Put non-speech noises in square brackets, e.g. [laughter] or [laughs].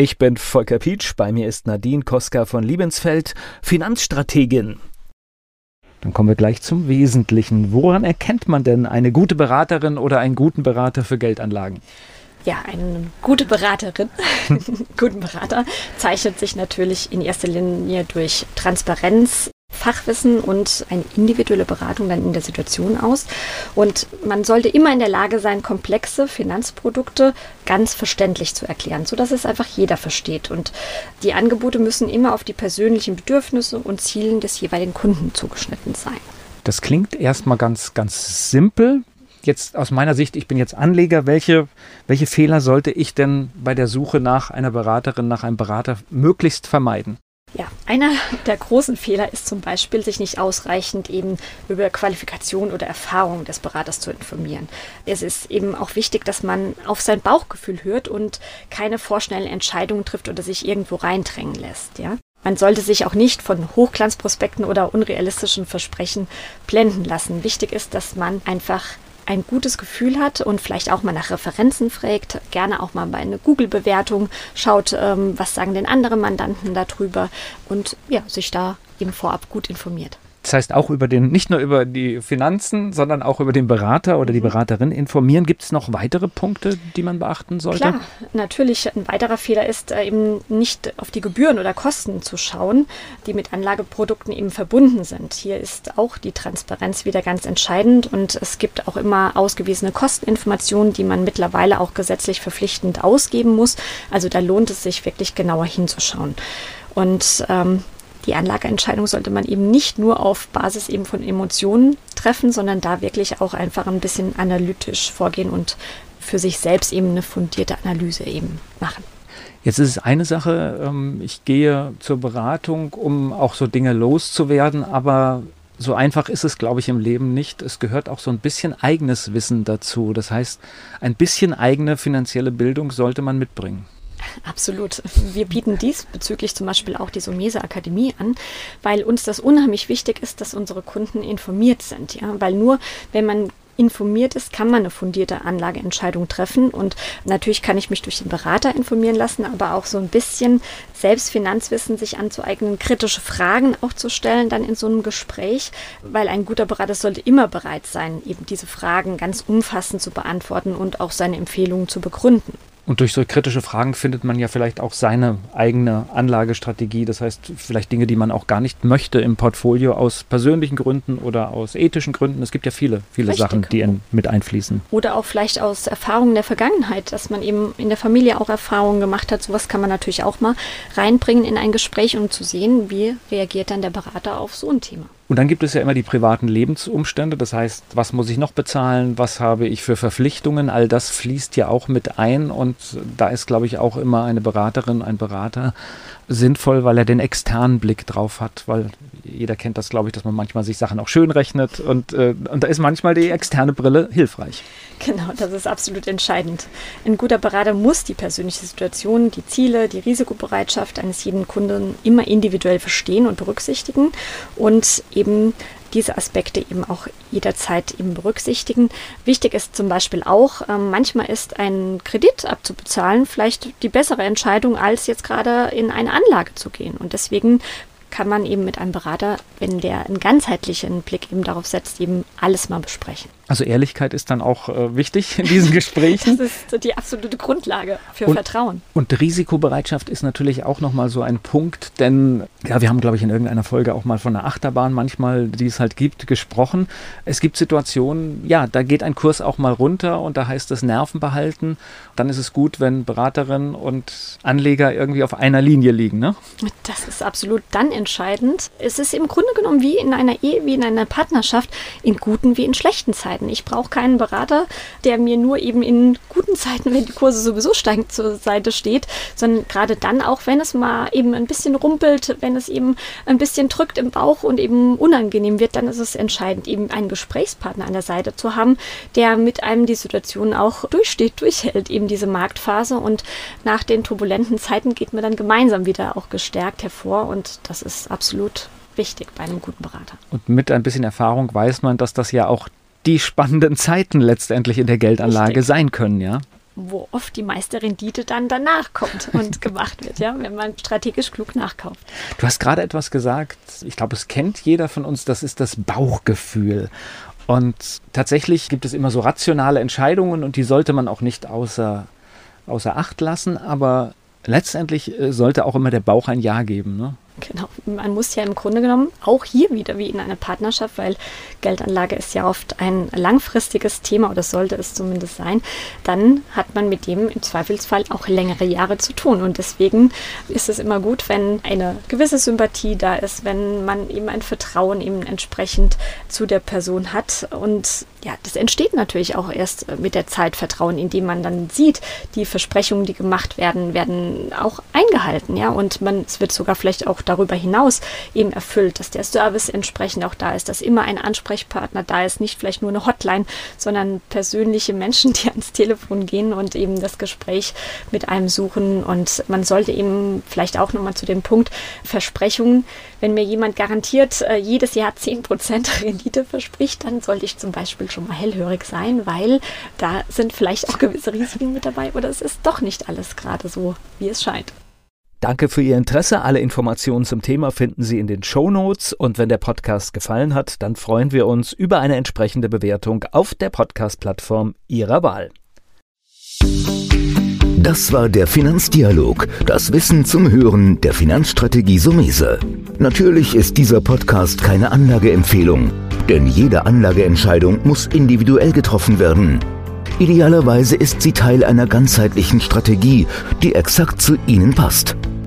Ich bin Volker Pietsch, bei mir ist Nadine Koska von Liebensfeld, Finanzstrategin. Dann kommen wir gleich zum Wesentlichen. Woran erkennt man denn eine gute Beraterin oder einen guten Berater für Geldanlagen? Ja, eine gute Beraterin, [laughs] guten Berater zeichnet sich natürlich in erster Linie durch Transparenz, Fachwissen und eine individuelle Beratung dann in der Situation aus. Und man sollte immer in der Lage sein, komplexe Finanzprodukte ganz verständlich zu erklären, sodass es einfach jeder versteht. Und die Angebote müssen immer auf die persönlichen Bedürfnisse und Zielen des jeweiligen Kunden zugeschnitten sein. Das klingt erstmal ganz, ganz simpel. Jetzt aus meiner Sicht, ich bin jetzt Anleger, welche, welche Fehler sollte ich denn bei der Suche nach einer Beraterin, nach einem Berater möglichst vermeiden? Ja, einer der großen Fehler ist zum Beispiel, sich nicht ausreichend eben über Qualifikation oder Erfahrung des Beraters zu informieren. Es ist eben auch wichtig, dass man auf sein Bauchgefühl hört und keine vorschnellen Entscheidungen trifft oder sich irgendwo reindrängen lässt. Ja? Man sollte sich auch nicht von Hochglanzprospekten oder unrealistischen Versprechen blenden lassen. Wichtig ist, dass man einfach ein gutes Gefühl hat und vielleicht auch mal nach Referenzen fragt, gerne auch mal bei einer Google-Bewertung schaut, ähm, was sagen denn andere Mandanten darüber und ja, sich da eben vorab gut informiert. Das heißt auch über den, nicht nur über die Finanzen, sondern auch über den Berater oder die mhm. Beraterin informieren. Gibt es noch weitere Punkte, die man beachten sollte? Klar, natürlich. Ein weiterer Fehler ist äh, eben nicht auf die Gebühren oder Kosten zu schauen, die mit Anlageprodukten eben verbunden sind. Hier ist auch die Transparenz wieder ganz entscheidend und es gibt auch immer ausgewiesene Kosteninformationen, die man mittlerweile auch gesetzlich verpflichtend ausgeben muss. Also da lohnt es sich wirklich genauer hinzuschauen. Und ähm, die Anlageentscheidung sollte man eben nicht nur auf Basis eben von Emotionen treffen, sondern da wirklich auch einfach ein bisschen analytisch vorgehen und für sich selbst eben eine fundierte Analyse eben machen. Jetzt ist es eine Sache, ähm, ich gehe zur Beratung, um auch so Dinge loszuwerden, aber so einfach ist es, glaube ich, im Leben nicht. Es gehört auch so ein bisschen eigenes Wissen dazu. Das heißt, ein bisschen eigene finanzielle Bildung sollte man mitbringen. Absolut. Wir bieten diesbezüglich zum Beispiel auch die Sumese Akademie an, weil uns das unheimlich wichtig ist, dass unsere Kunden informiert sind. Ja? Weil nur wenn man informiert ist, kann man eine fundierte Anlageentscheidung treffen. Und natürlich kann ich mich durch den Berater informieren lassen, aber auch so ein bisschen selbst Finanzwissen sich anzueignen, kritische Fragen auch zu stellen dann in so einem Gespräch, weil ein guter Berater sollte immer bereit sein, eben diese Fragen ganz umfassend zu beantworten und auch seine Empfehlungen zu begründen. Und durch so kritische Fragen findet man ja vielleicht auch seine eigene Anlagestrategie. Das heißt, vielleicht Dinge, die man auch gar nicht möchte im Portfolio aus persönlichen Gründen oder aus ethischen Gründen. Es gibt ja viele, viele Richtig. Sachen, die in, mit einfließen. Oder auch vielleicht aus Erfahrungen der Vergangenheit, dass man eben in der Familie auch Erfahrungen gemacht hat. Sowas kann man natürlich auch mal reinbringen in ein Gespräch, um zu sehen, wie reagiert dann der Berater auf so ein Thema. Und dann gibt es ja immer die privaten Lebensumstände. Das heißt, was muss ich noch bezahlen? Was habe ich für Verpflichtungen? All das fließt ja auch mit ein. Und da ist, glaube ich, auch immer eine Beraterin, ein Berater sinnvoll, weil er den externen Blick drauf hat. Weil jeder kennt das, glaube ich, dass man manchmal sich Sachen auch schön rechnet. Und, äh, und da ist manchmal die externe Brille hilfreich. Genau, das ist absolut entscheidend. Ein guter Berater muss die persönliche Situation, die Ziele, die Risikobereitschaft eines jeden Kunden immer individuell verstehen und berücksichtigen und eben diese Aspekte eben auch jederzeit eben berücksichtigen. Wichtig ist zum Beispiel auch, ähm, manchmal ist ein Kredit abzubezahlen vielleicht die bessere Entscheidung, als jetzt gerade in eine Anlage zu gehen. Und deswegen kann man eben mit einem Berater, wenn der einen ganzheitlichen Blick eben darauf setzt, eben alles mal besprechen. Also Ehrlichkeit ist dann auch äh, wichtig in diesen [laughs] Gesprächen. das ist die absolute Grundlage für und, Vertrauen. Und Risikobereitschaft ist natürlich auch nochmal so ein Punkt, denn ja, wir haben, glaube ich, in irgendeiner Folge auch mal von einer Achterbahn manchmal, die es halt gibt, gesprochen. Es gibt Situationen, ja, da geht ein Kurs auch mal runter und da heißt es Nerven behalten. Dann ist es gut, wenn Beraterin und Anleger irgendwie auf einer Linie liegen, ne? Das ist absolut dann entscheidend. Es ist im Grunde genommen wie in einer Ehe, wie in einer Partnerschaft, in guten wie in schlechten Zeiten. Entscheiden. Ich brauche keinen Berater, der mir nur eben in guten Zeiten, wenn die Kurse sowieso steigen, zur Seite steht, sondern gerade dann auch, wenn es mal eben ein bisschen rumpelt, wenn es eben ein bisschen drückt im Bauch und eben unangenehm wird, dann ist es entscheidend, eben einen Gesprächspartner an der Seite zu haben, der mit einem die Situation auch durchsteht, durchhält, eben diese Marktphase und nach den turbulenten Zeiten geht man dann gemeinsam wieder auch gestärkt hervor und das ist absolut wichtig bei einem guten Berater. Und mit ein bisschen Erfahrung weiß man, dass das ja auch die spannenden Zeiten letztendlich in der Geldanlage Richtig. sein können, ja? Wo oft die meiste Rendite dann danach kommt [laughs] und gemacht wird, ja, wenn man strategisch klug nachkauft. Du hast gerade etwas gesagt, ich glaube, es kennt jeder von uns, das ist das Bauchgefühl. Und tatsächlich gibt es immer so rationale Entscheidungen und die sollte man auch nicht außer, außer Acht lassen, aber letztendlich äh, sollte auch immer der Bauch ein Ja geben. Ne? Genau, man muss ja im Grunde genommen auch hier wieder wie in einer Partnerschaft, weil Geldanlage ist ja oft ein langfristiges Thema oder sollte es zumindest sein, dann hat man mit dem im Zweifelsfall auch längere Jahre zu tun. Und deswegen ist es immer gut, wenn eine gewisse Sympathie da ist, wenn man eben ein Vertrauen eben entsprechend zu der Person hat. Und ja, das entsteht natürlich auch erst mit der Zeit Vertrauen, indem man dann sieht, die Versprechungen, die gemacht werden, werden auch eingehalten. Ja, und man, es wird sogar vielleicht auch darüber hinaus eben erfüllt, dass der Service entsprechend auch da ist, dass immer ein Ansprechpartner da ist, nicht vielleicht nur eine Hotline, sondern persönliche Menschen, [laughs] die ans Telefon gehen und eben das Gespräch mit einem suchen. Und man sollte eben vielleicht auch nochmal zu dem Punkt Versprechungen, wenn mir jemand garantiert äh, jedes Jahr 10% [laughs] Rendite verspricht, dann sollte ich zum Beispiel schon mal hellhörig sein, weil da sind vielleicht auch gewisse Risiken mit dabei oder es ist doch nicht alles gerade so, wie es scheint. Danke für Ihr Interesse. Alle Informationen zum Thema finden Sie in den Show Notes. Und wenn der Podcast gefallen hat, dann freuen wir uns über eine entsprechende Bewertung auf der Podcast-Plattform Ihrer Wahl. Das war der Finanzdialog, das Wissen zum Hören der Finanzstrategie Sumese. Natürlich ist dieser Podcast keine Anlageempfehlung, denn jede Anlageentscheidung muss individuell getroffen werden. Idealerweise ist sie Teil einer ganzheitlichen Strategie, die exakt zu Ihnen passt.